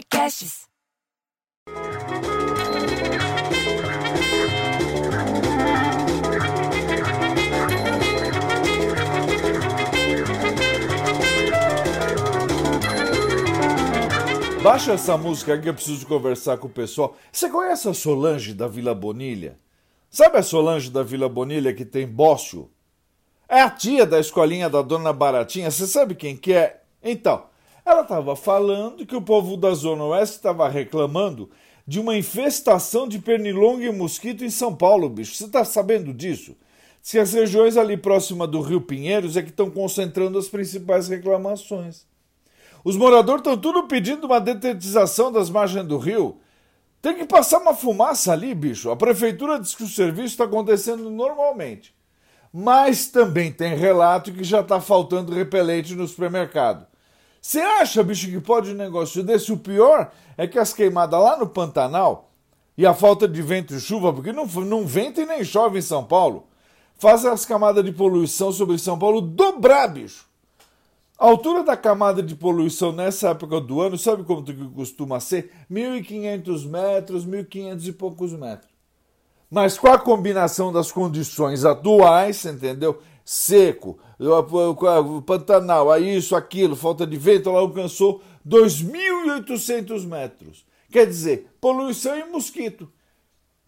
Podcasts. Baixa essa música aqui eu preciso conversar com o pessoal. Você conhece a Solange da Vila Bonilha? Sabe a Solange da Vila Bonilha que tem bócio? É a tia da escolinha da Dona Baratinha. Você sabe quem que é? Então, ela estava falando que o povo da Zona Oeste estava reclamando de uma infestação de pernilongo e mosquito em São Paulo, bicho. Você está sabendo disso? Se as regiões ali próxima do Rio Pinheiros é que estão concentrando as principais reclamações. Os moradores estão tudo pedindo uma detetização das margens do rio. Tem que passar uma fumaça ali, bicho. A prefeitura diz que o serviço está acontecendo normalmente. Mas também tem relato que já está faltando repelente no supermercado. Você acha, bicho, que pode um negócio desse? O pior é que as queimadas lá no Pantanal e a falta de vento e chuva, porque não, não venta e nem chove em São Paulo, fazem as camadas de poluição sobre São Paulo dobrar, bicho. A altura da camada de poluição nessa época do ano, sabe quanto que costuma ser? 1.500 metros, 1.500 e poucos metros. Mas com a combinação das condições atuais, entendeu? Seco, Pantanal, aí isso, aquilo, falta de vento, ela alcançou 2.800 metros. Quer dizer, poluição e mosquito.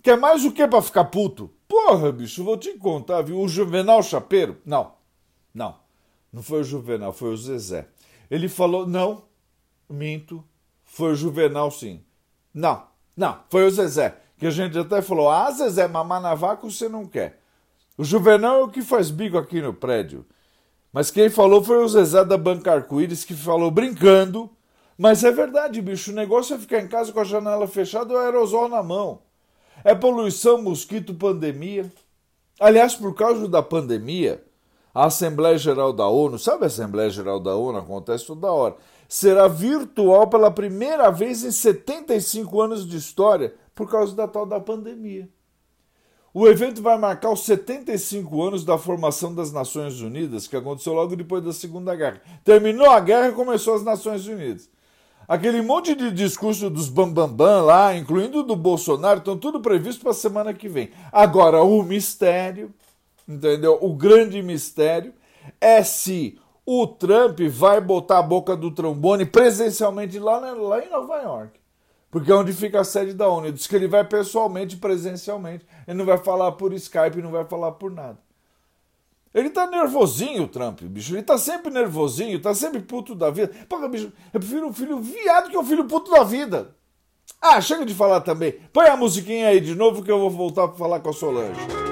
Quer mais o que para ficar puto? Porra, bicho, vou te contar, viu? O Juvenal Chapeiro? Não, não. Não foi o Juvenal, foi o Zezé. Ele falou: não, minto, foi o Juvenal sim. Não, não, foi o Zezé. Que a gente até falou: ah, Zezé, mamar na vaca você não quer. O Juvenal é o que faz bico aqui no prédio. Mas quem falou foi o Zezé da Banca Arco-Íris, que falou brincando. Mas é verdade, bicho, o negócio é ficar em casa com a janela fechada ou aerosol na mão. É poluição, mosquito, pandemia. Aliás, por causa da pandemia, a Assembleia Geral da ONU, sabe a Assembleia Geral da ONU? Acontece toda hora. Será virtual pela primeira vez em 75 anos de história por causa da tal da pandemia. O evento vai marcar os 75 anos da formação das Nações Unidas, que aconteceu logo depois da Segunda Guerra. Terminou a guerra e começou as Nações Unidas. Aquele monte de discurso dos bambambam bam, bam lá, incluindo do Bolsonaro, estão tudo previsto para a semana que vem. Agora, o mistério entendeu? O grande mistério é se o Trump vai botar a boca do trombone presencialmente lá, lá em Nova York. Porque é onde fica a sede da ONU. Ele diz que ele vai pessoalmente, presencialmente. Ele não vai falar por Skype, não vai falar por nada. Ele tá nervosinho, Trump, bicho. Ele tá sempre nervosinho, tá sempre puto da vida. Pô, bicho, eu prefiro um filho viado que um filho puto da vida. Ah, chega de falar também. Põe a musiquinha aí de novo que eu vou voltar pra falar com a Solange.